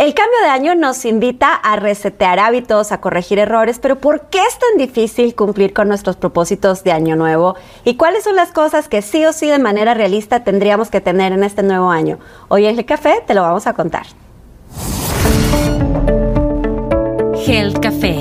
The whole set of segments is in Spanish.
El cambio de año nos invita a resetear hábitos, a corregir errores, pero ¿por qué es tan difícil cumplir con nuestros propósitos de año nuevo? ¿Y cuáles son las cosas que sí o sí de manera realista tendríamos que tener en este nuevo año? Hoy en el café te lo vamos a contar. Health Café.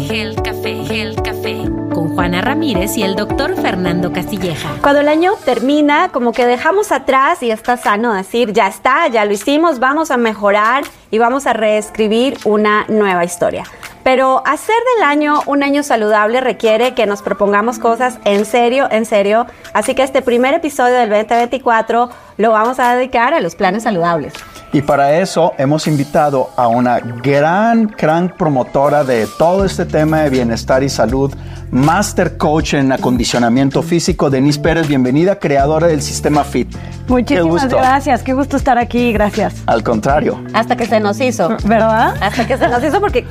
Juana Ramírez y el doctor Fernando Castilleja. Cuando el año termina, como que dejamos atrás y está sano decir, ya está, ya lo hicimos, vamos a mejorar y vamos a reescribir una nueva historia. Pero hacer del año un año saludable requiere que nos propongamos cosas en serio, en serio. Así que este primer episodio del 2024 lo vamos a dedicar a los planes saludables. Y para eso hemos invitado a una gran, gran promotora de todo este tema de bienestar y salud, Master Coach en acondicionamiento físico, Denise Pérez. Bienvenida, creadora del sistema FIT. Muchísimas gracias, qué gusto estar aquí, gracias. Al contrario. Hasta que se nos hizo. ¿Verdad? Hasta que se nos hizo porque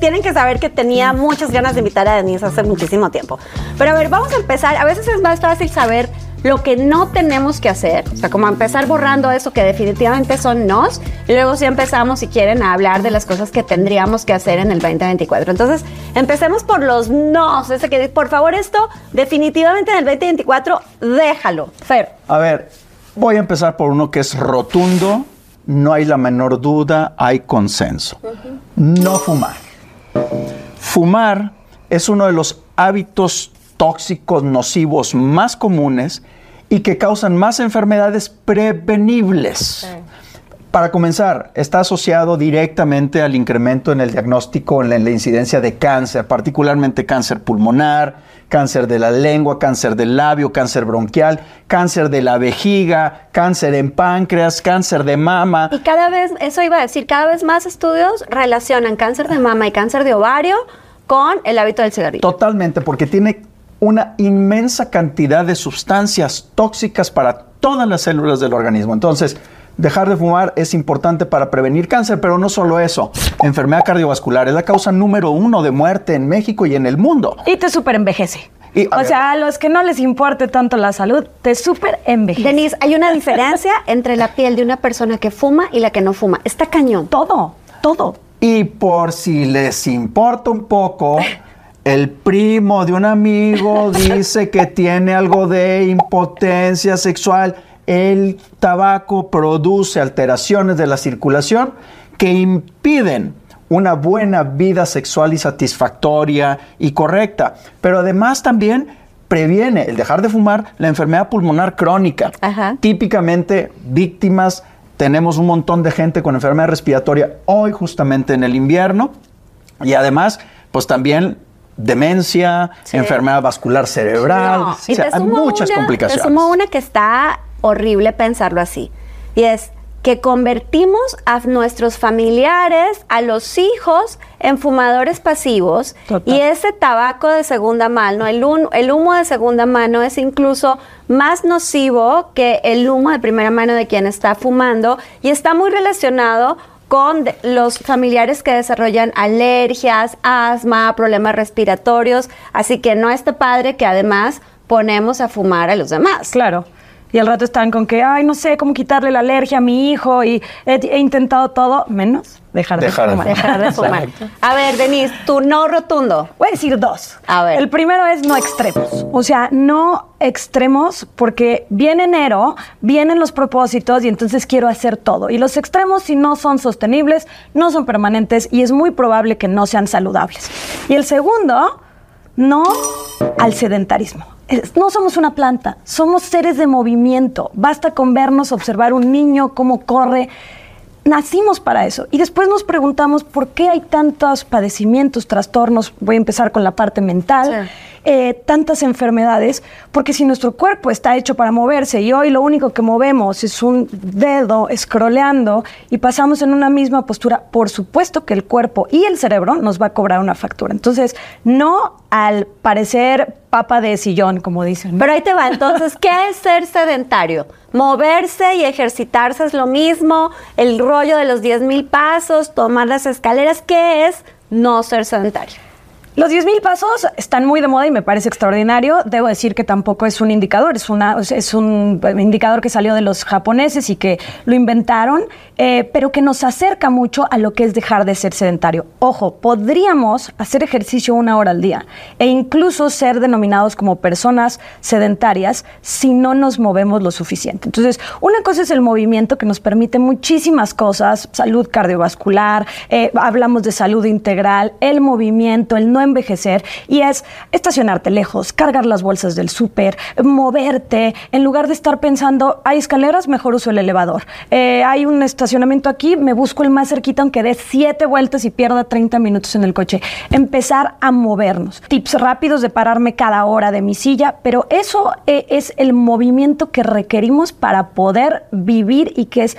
tienen que saber que tenía muchas ganas de invitar a Denise hace muchísimo tiempo. Pero a ver, vamos a empezar. A veces es más fácil saber lo que no tenemos que hacer, o sea, como empezar borrando eso que definitivamente son nos, y luego sí empezamos, si quieren, a hablar de las cosas que tendríamos que hacer en el 2024. Entonces, empecemos por los ese que, por favor, esto definitivamente en el 2024, déjalo. Fer. A ver, voy a empezar por uno que es rotundo, no hay la menor duda, hay consenso. No fumar. Fumar es uno de los hábitos tóxicos nocivos más comunes y que causan más enfermedades prevenibles. Para comenzar, está asociado directamente al incremento en el diagnóstico, en la, incidencia de cáncer, particularmente cáncer pulmonar, cáncer de la lengua, cáncer del labio, cáncer bronquial, cáncer de la vejiga, cáncer en páncreas, cáncer de mama. Y cada vez, eso iba a decir, cada vez más estudios relacionan cáncer de mama y cáncer de ovario con el hábito del cigarrillo. Totalmente, porque tiene una inmensa cantidad de sustancias tóxicas para todas las células del organismo. Entonces, dejar de fumar es importante para prevenir cáncer, pero no solo eso. Enfermedad cardiovascular es la causa número uno de muerte en México y en el mundo. Y te super envejece. o sea, a los que no les importe tanto la salud, te super envejece. Denise, hay una diferencia entre la piel de una persona que fuma y la que no fuma. Está cañón. Todo, todo. Y por si les importa un poco, el primo de un amigo dice que tiene algo de impotencia sexual. El tabaco produce alteraciones de la circulación que impiden una buena vida sexual y satisfactoria y correcta. Pero además también previene el dejar de fumar la enfermedad pulmonar crónica. Típicamente víctimas, tenemos un montón de gente con enfermedad respiratoria hoy justamente en el invierno. Y además, pues también demencia, enfermedad vascular cerebral. hay muchas complicaciones. Te sumo una que está horrible pensarlo así. Y es que convertimos a nuestros familiares, a los hijos, en fumadores pasivos. Y ese tabaco de segunda mano, el, el humo de segunda mano es incluso más nocivo que el humo de primera mano de quien está fumando y está muy relacionado con los familiares que desarrollan alergias, asma, problemas respiratorios, así que no está padre que además ponemos a fumar a los demás. Claro. Y al rato están con que, ay, no sé cómo quitarle la alergia a mi hijo y he, intentado todo, menos dejar de, fumar. Dejar de fumar. A ver, Denise, tu no rotundo. Voy a decir dos. A ver. El primero es no extremos. O sea, no extremos porque viene enero, vienen los propósitos y entonces quiero hacer todo. Y los extremos, si no son sostenibles, no son permanentes y es muy probable que no sean saludables. Y el segundo, no al sedentarismo no somos una planta, somos seres de movimiento. Basta con vernos, observar un niño, cómo corre. Nacimos para eso. Y después nos preguntamos por qué hay tantos padecimientos, trastornos. Voy a empezar con la parte mental. Eh, tantas enfermedades, porque si nuestro cuerpo está hecho para moverse y hoy lo único que movemos es un dedo scrolleando y pasamos en una misma postura, por supuesto que el cuerpo y el cerebro nos va a cobrar una factura. Entonces, no al parecer papa de sillón, como dicen. Pero ahí te va, entonces, ¿qué es ser sedentario? Moverse y ejercitarse es lo mismo, el rollo de los 10 mil pasos, tomar las escaleras, ¿qué es no ser sedentario? Los 10.000 pasos están muy de moda y me parece extraordinario. Debo decir que tampoco es un indicador, es, un indicador que salió de los japoneses y que lo inventaron, eh, pero que nos acerca mucho a lo que es dejar de ser sedentario. Ojo, podríamos hacer ejercicio una hora al día e incluso ser denominados como personas sedentarias si no nos movemos lo suficiente. Entonces, una cosa es el movimiento que nos permite muchísimas cosas, salud cardiovascular, eh, hablamos de salud integral, el movimiento, el no envejecer y es estacionarte lejos, cargar las bolsas del súper, moverte, en lugar de estar pensando, hay escaleras, mejor uso el elevador. Eh, hay un estacionamiento aquí, me busco el más cerquita aunque dé siete vueltas y pierda 30 minutos en el coche. Empezar a movernos. Tips rápidos de pararme cada hora de mi silla, pero eso eh, es el movimiento que requerimos para poder vivir y que es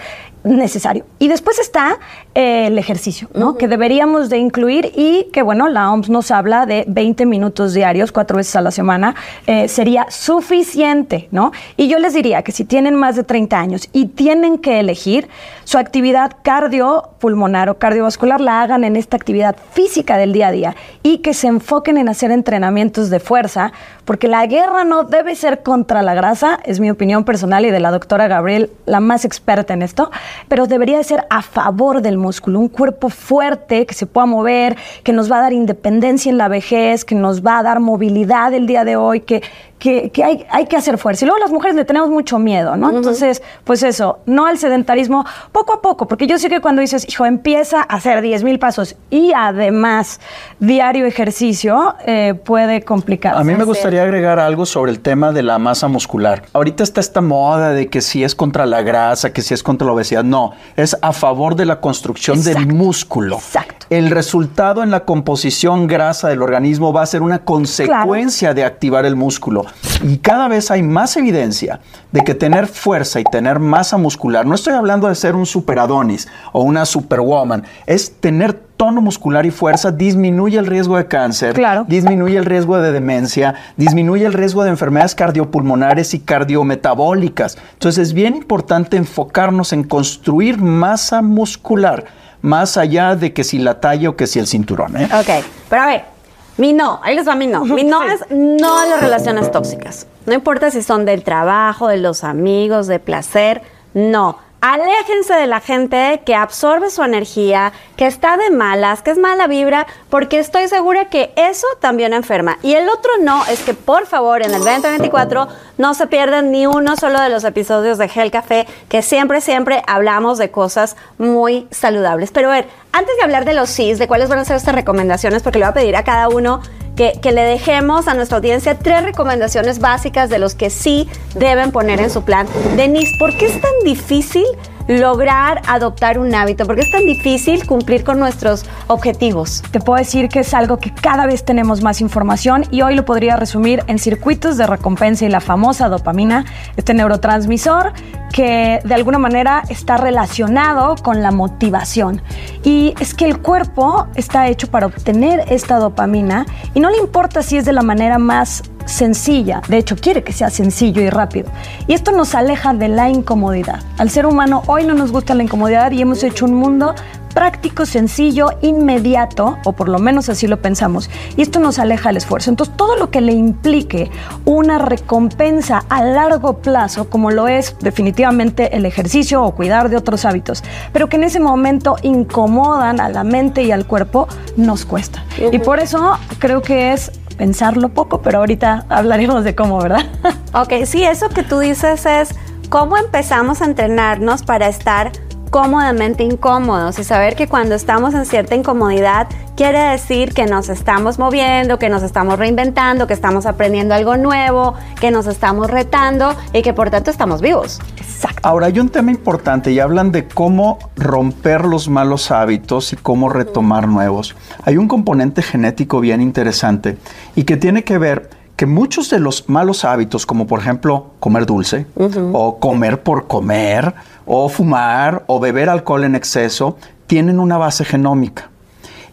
necesario. Y después está eh, el ejercicio, ¿no? Que deberíamos de incluir y que, bueno, la OMS nos habla de 20 minutos diarios, cuatro veces a la semana, eh, sería suficiente, ¿no? Y yo les diría que si tienen más de 30 años y tienen que elegir su actividad cardiopulmonar o cardiovascular, la hagan en esta actividad física del día a día y que se enfoquen en hacer entrenamientos de fuerza, porque la guerra no debe ser contra la grasa, es mi opinión personal y de la doctora Gabriel, la más experta en esto, pero debería ser a favor del músculo, un cuerpo fuerte que se pueda mover, que nos va a dar independencia en la vejez, que nos va a dar movilidad el día de hoy, que, que, hay, hay, que hacer fuerza. Y luego las mujeres le tenemos mucho miedo, ¿no? Entonces, pues eso, no al sedentarismo, poco a poco, porque yo sé que cuando dices, hijo, empieza a hacer 10 mil pasos y además diario ejercicio, eh, puede complicar. A mí me gustaría agregar algo sobre el tema de la masa muscular. Ahorita está esta moda de que si es contra la grasa, que si es contra la obesidad. No, es a favor de la construcción del músculo. Exacto. El resultado en la composición grasa del organismo va a ser una consecuencia de activar el músculo. Y cada vez hay más evidencia de que tener fuerza y tener masa muscular, no estoy hablando de ser un super Adonis o una superwoman, es tener tono muscular y fuerza disminuye el riesgo de cáncer, disminuye el riesgo de demencia, disminuye el riesgo de enfermedades cardiopulmonares y cardiometabólicas. Entonces es bien importante enfocarnos en construir masa muscular, más allá de que si la talla o que si el cinturón. ¿eh? Ok, pero a ver, mi no, ahí les va mi no. Mi no es no a las relaciones tóxicas. No importa si son del trabajo, de los amigos, de placer, no. Aléjense de la gente que absorbe su energía, que está de malas, que es mala vibra, porque estoy segura que eso también enferma. Y el otro no es que por favor en el 2024 no se pierdan ni uno solo de los episodios de Gel Café, que siempre, siempre hablamos de cosas muy saludables. Pero a ver, antes de hablar de los CIS, de cuáles van a ser estas recomendaciones, porque le voy a pedir a cada uno que, le dejemos a nuestra audiencia tres recomendaciones básicas de los que sí deben poner en su plan. Denise, ¿por qué es tan difícil lograr adoptar un hábito? ¿Por qué es tan difícil cumplir con nuestros objetivos? Te puedo decir que es algo que cada vez tenemos más información y hoy lo podría resumir en circuitos de recompensa y la famosa dopamina, este neurotransmisor que de alguna manera está relacionado con la motivación. Y es que el cuerpo está hecho para obtener esta dopamina y no le importa si es de la manera más sencilla, de hecho quiere que sea sencillo y rápido. Y esto nos aleja de la incomodidad. Al ser humano hoy no nos gusta la incomodidad y hemos hecho un mundo práctico, sencillo, inmediato, o por lo menos así lo pensamos, y esto nos aleja del esfuerzo. Entonces, todo lo que le implique una recompensa a largo plazo, como lo es definitivamente el ejercicio o cuidar de otros hábitos, pero que en ese momento incomodan a la mente y al cuerpo, nos cuesta. Y por eso creo que es pensarlo poco, pero ahorita hablaremos de cómo, ¿verdad? ok, sí, eso que tú dices es cómo empezamos a entrenarnos para estar cómodamente incómodos y saber que cuando estamos en cierta incomodidad quiere decir que nos estamos moviendo, que nos estamos reinventando, que estamos aprendiendo algo nuevo, que nos estamos retando y que por tanto estamos vivos. Exacto. Ahora hay un tema importante y hablan de cómo romper los malos hábitos y cómo retomar nuevos. Hay un componente genético bien interesante y que tiene que ver que muchos de los malos hábitos, como por ejemplo comer dulce o comer por comer, o fumar o beber alcohol en exceso tienen una base genómica.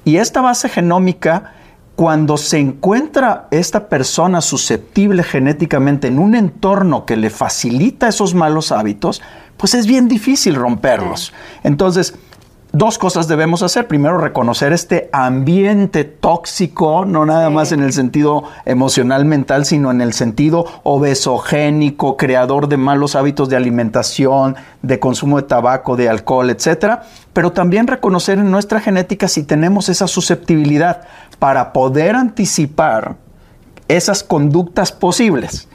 Y esta base genómica, cuando se encuentra esta persona susceptible genéticamente en un entorno que le facilita esos malos hábitos, pues es bien difícil romperlos. Entonces, dos cosas debemos hacer. Primero, reconocer este ambiente tóxico, no nada más en el sentido emocional, mental, sino en el sentido obesogénico, creador de malos hábitos de alimentación, de consumo de tabaco, de alcohol, etcétera. Pero también reconocer en nuestra genética si tenemos esa susceptibilidad para poder anticipar esas conductas posibles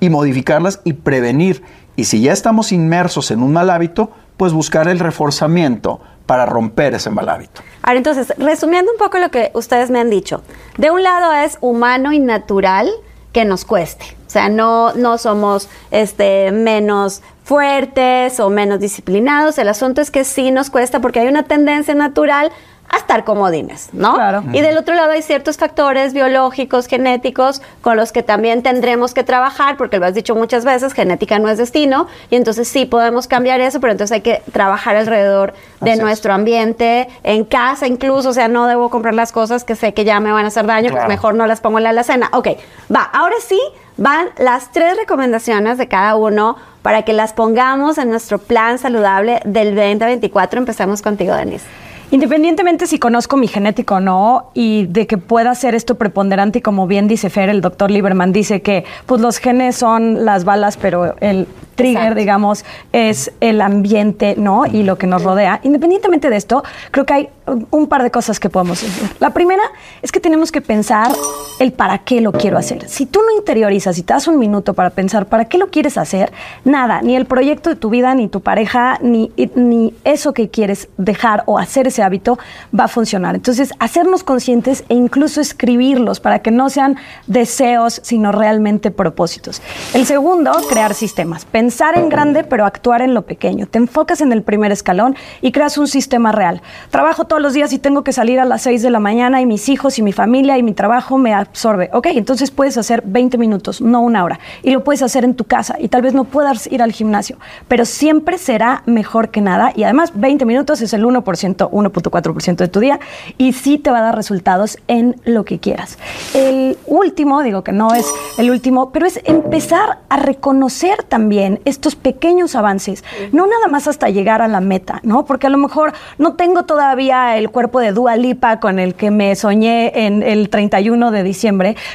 y modificarlas y prevenir. Y si ya estamos inmersos en un mal hábito, pues buscar el reforzamiento para romper ese mal hábito. Ahora, entonces, resumiendo un poco lo que ustedes me han dicho, de un lado es humano y natural que nos cueste. O sea, no, no somos este, menos fuertes o menos disciplinados. El asunto es que sí nos cuesta porque hay una tendencia natural a estar comodines, ¿no? Claro. Y del otro lado hay ciertos factores biológicos, genéticos, con los que también tendremos que trabajar, porque lo has dicho muchas veces, genética no es destino, y entonces sí podemos cambiar eso, pero entonces hay que trabajar alrededor de Así es. nuestro ambiente, en casa incluso, o sea, no debo comprar las cosas que sé que ya me van a hacer daño, Claro. pues mejor no las pongo en la alacena. Ok, va, ahora sí van las tres recomendaciones de cada uno para que las pongamos en nuestro plan saludable del 2024. Empezamos contigo, Denise. Independientemente si conozco mi genético o no y de que pueda ser esto preponderante y como bien dice Fer, el doctor Lieberman dice que pues los genes son las balas, pero el trigger, Exacto. digamos, es el ambiente, ¿no? Y lo que nos rodea. Independientemente de esto, creo que hay un- un par de cosas que podemos decir. La primera es que tenemos que pensar el para qué lo quiero hacer. Si tú no interiorizas y te das un minuto para pensar para qué lo quieres hacer, nada, ni el proyecto de tu vida, ni tu pareja, ni, ni eso que quieres dejar o hacer ese hábito va a funcionar. Entonces, hacernos conscientes e incluso escribirlos para que no sean deseos, sino realmente propósitos. El segundo, crear sistemas. Pensar en grande, pero actuar en lo pequeño. Te enfocas en el primer escalón y creas un sistema real. Trabajo todos los días y tengo que salir a las 6 de la mañana y mis hijos y mi familia y mi trabajo me absorbe. Ok, entonces puedes hacer 20 minutos, no una hora. Y lo puedes hacer en tu casa y tal vez no puedas ir al gimnasio, pero siempre será mejor que nada. Y además 20 minutos es el 1%, 1.4% de tu día y sí te va a dar resultados en lo que quieras. El último, digo que no es el último, pero es empezar a reconocer también estos pequeños avances, no nada más hasta llegar a la meta, ¿no? Porque a lo mejor no tengo todavía el cuerpo de Dua Lipa con el que me soñé en el 31 de diciembre,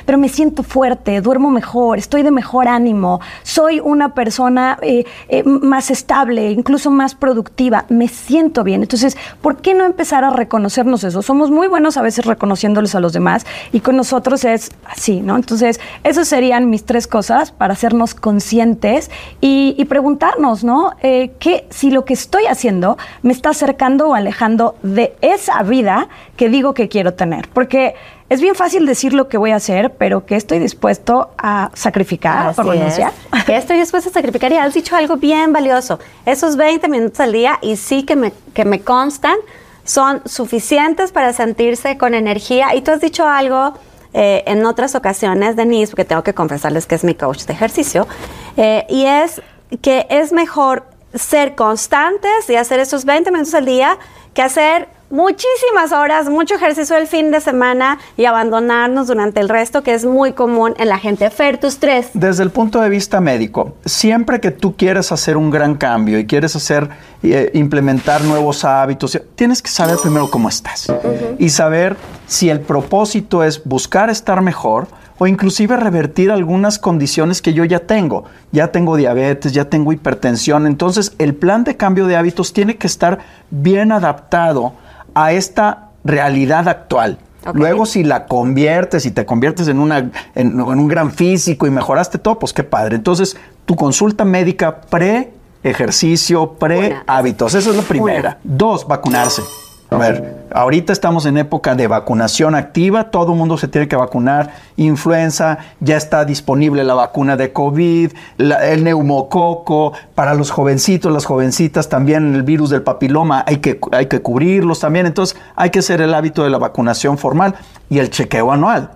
pero me siento fuerte, duermo mejor, estoy de mejor ánimo, soy una persona eh, eh, más estable, incluso más productiva, me siento bien. Entonces, ¿por qué no empezar a reconocernos eso? Somos muy buenos a veces reconociéndoles a los demás y con nosotros es así, ¿no? Entonces, esas serían mis tres cosas para hacernos conscientes y, preguntarnos, ¿no? Eh, ¿qué, si lo que estoy haciendo me está acercando o alejando de esa vida que digo que quiero tener? Porque es bien fácil decir lo que voy a hacer, pero que estoy dispuesto a sacrificar Así renunciar. es. Que estoy dispuesta a sacrificar y has dicho algo bien valioso. Esos 20 minutos al día y sí que me, que me constan son suficientes para sentirse con energía. Y tú has dicho algo eh, en otras ocasiones, Denise, porque tengo que confesarles que es mi coach de ejercicio, eh, y es que es mejor ser constantes y hacer esos 20 minutos al día que hacer muchísimas horas, mucho ejercicio el fin de semana y abandonarnos durante el resto, que es muy común en la gente. Fer, tus tres. Desde el punto de vista médico, siempre que tú quieres hacer un gran cambio y quieres hacer, eh, implementar nuevos hábitos, tienes que saber primero cómo estás y saber si el propósito es buscar estar mejor o inclusive revertir algunas condiciones que yo ya tengo. Ya tengo diabetes, ya tengo hipertensión. Entonces, el plan de cambio de hábitos tiene que estar bien adaptado a esta realidad actual. Luego, si la conviertes y te conviertes en, una, en, en un gran físico y mejoraste todo, pues qué padre. Entonces, tu consulta médica pre-ejercicio, pre-hábitos. Esa es la primera. Dos, vacunarse. A ver, ahorita estamos en época de vacunación activa, todo el mundo se tiene que vacunar, influenza, ya está disponible la vacuna de COVID, la- el neumococo, para los jovencitos, las jovencitas también el virus del papiloma, hay que, hay que cubrirlos también, entonces hay que hacer el hábito de la vacunación formal y el chequeo anual.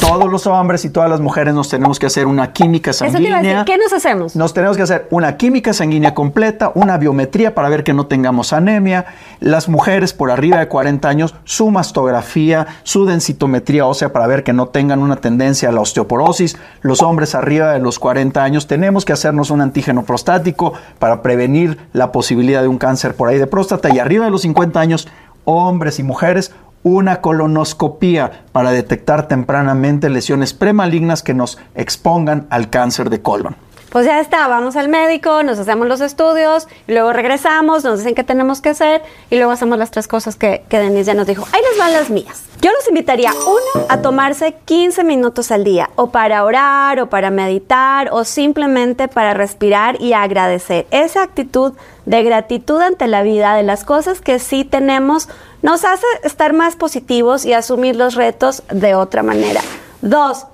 Todos los hombres y todas las mujeres nos tenemos que hacer una química sanguínea. ¿qué nos hacemos? Nos tenemos que hacer una química sanguínea completa, una biometría para ver que no tengamos anemia. Las mujeres por arriba de 40 años, su mastografía, su densitometría ósea para ver que no tengan una tendencia a la osteoporosis. Los hombres arriba de los 40 años tenemos que hacernos un antígeno prostático para prevenir la posibilidad de un cáncer por ahí de próstata. Y arriba de los 50 años, hombres y mujeres, una colonoscopía para detectar tempranamente lesiones premalignas que nos expongan al cáncer de colon. Pues ya está, vamos al médico, nos hacemos los estudios, y luego regresamos, nos dicen qué tenemos que hacer y luego hacemos las tres cosas que, que Denise ya nos dijo. Ahí les van las mías. Yo los invitaría, uno, a tomarse 15 minutos al día, o para orar, o para meditar, o simplemente para respirar y agradecer. Esa actitud de gratitud ante la vida, de las cosas que sí tenemos, nos hace estar más positivos y asumir los retos de otra manera. Dos,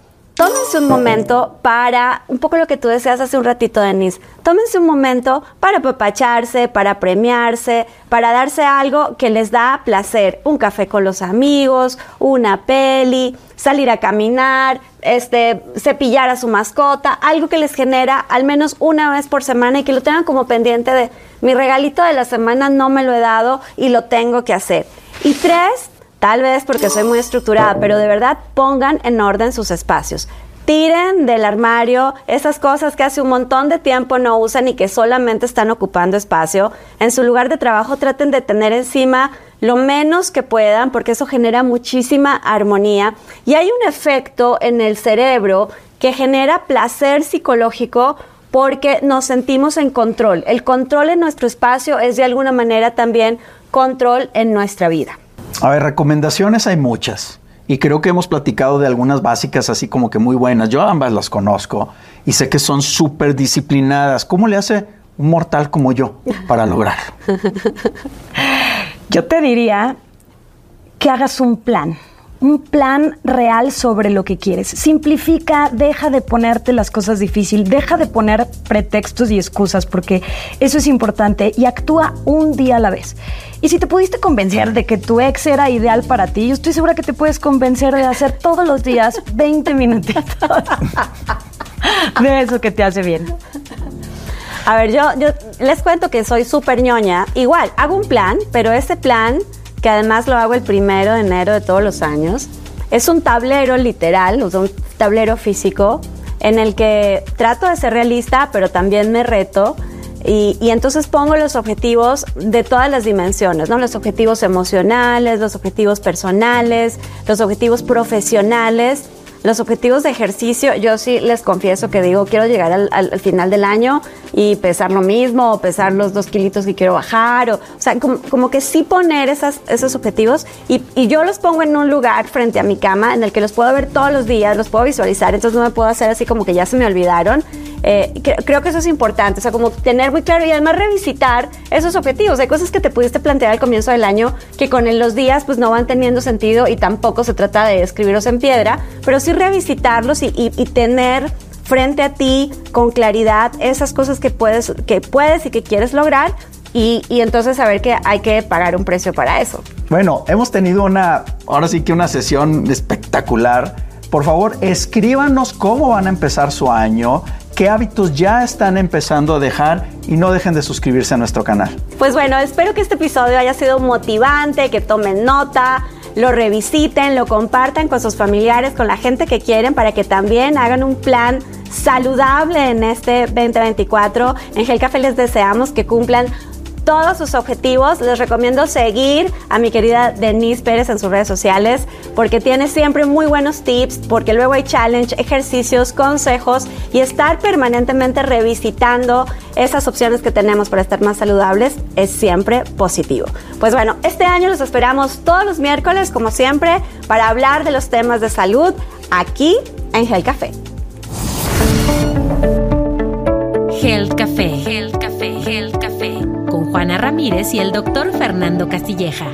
tómense un momento para, un poco lo que tú deseas hace un ratito, Denise, tómense un momento para apapacharse, para premiarse, para darse algo que les da placer, un café con los amigos, una peli, salir a caminar, este, cepillar a su mascota, algo que les genera al menos una vez por semana y que lo tengan como pendiente de mi regalito de la semana no me lo he dado y lo tengo que hacer. Y tres, tal vez porque soy muy estructurada, pero de verdad pongan en orden sus espacios. Tiren del armario esas cosas que hace un montón de tiempo no usan y que solamente están ocupando espacio. En su lugar de trabajo traten de tener encima lo menos que puedan porque eso genera muchísima armonía. Y hay un efecto en el cerebro que genera placer psicológico porque nos sentimos en control. El control en nuestro espacio es de alguna manera también control en nuestra vida. A ver, recomendaciones hay muchas. Y creo que hemos platicado de algunas básicas así como que muy buenas. Yo ambas las conozco y sé que son súper disciplinadas. ¿Cómo le hace un mortal como yo para lograrlo? Yo te diría que hagas un plan un plan real sobre lo que quieres. Simplifica, deja de ponerte las cosas difíciles, deja de poner pretextos y excusas, porque eso es importante, y actúa un día a la vez. Y si te pudiste convencer de que tu ex era ideal para ti, yo estoy segura que te puedes convencer de hacer todos los días 20 minutitos de eso que te hace bien. A ver, yo, yo les cuento que soy súper ñoña. Igual, hago un plan, pero ese plan que además lo hago el primero de enero de todos los años. Es un tablero literal, un tablero físico en el que trato de ser realista, pero también me reto. Y, y, entonces pongo los objetivos de todas las dimensiones, ¿no? Los objetivos emocionales, los objetivos personales, los objetivos profesionales los objetivos de ejercicio, yo sí les confieso que digo, quiero llegar al, final del año y pesar lo mismo, o pesar los dos kilitos que quiero bajar, o, o sea, como, que sí poner esas, esos objetivos y, y, yo los pongo en un lugar frente a mi cama en el que los puedo ver todos los días, los puedo visualizar, entonces no me puedo hacer así como que ya se me olvidaron eh, creo, que eso es importante, o sea, como tener muy claro y además revisitar esos objetivos. Hay cosas que te pudiste plantear al comienzo del año que con los días pues no van teniendo sentido y tampoco se trata de escribirlos en piedra, pero sí revisitarlos y, tener frente a ti con claridad esas cosas que puedes, que puedes y que quieres lograr y, y, entonces saber que hay que pagar un precio para eso. Bueno, hemos tenido una, ahora sí que una sesión espectacular. Por favor, escríbanos cómo van a empezar su año, qué hábitos ya están empezando a dejar y no dejen de suscribirse a nuestro canal. Pues bueno, espero que este episodio haya sido motivante, que tomen nota, lo revisiten, lo compartan con sus familiares, con la gente que quieren para que también hagan un plan saludable en este 2024. En Gel Café les deseamos que cumplan todos sus objetivos. Les recomiendo seguir a mi querida Denise Pérez en sus redes sociales porque tiene siempre muy buenos tips, porque luego hay challenge, ejercicios, consejos y estar permanentemente revisitando esas opciones que tenemos para estar más saludables es siempre positivo. Pues bueno, este año los esperamos todos los miércoles, como siempre, para hablar de los temas de salud aquí en Gel Café. Gel Café, Gel Café, Gel Café, con Juana Ramírez y el doctor Fernando Castilleja.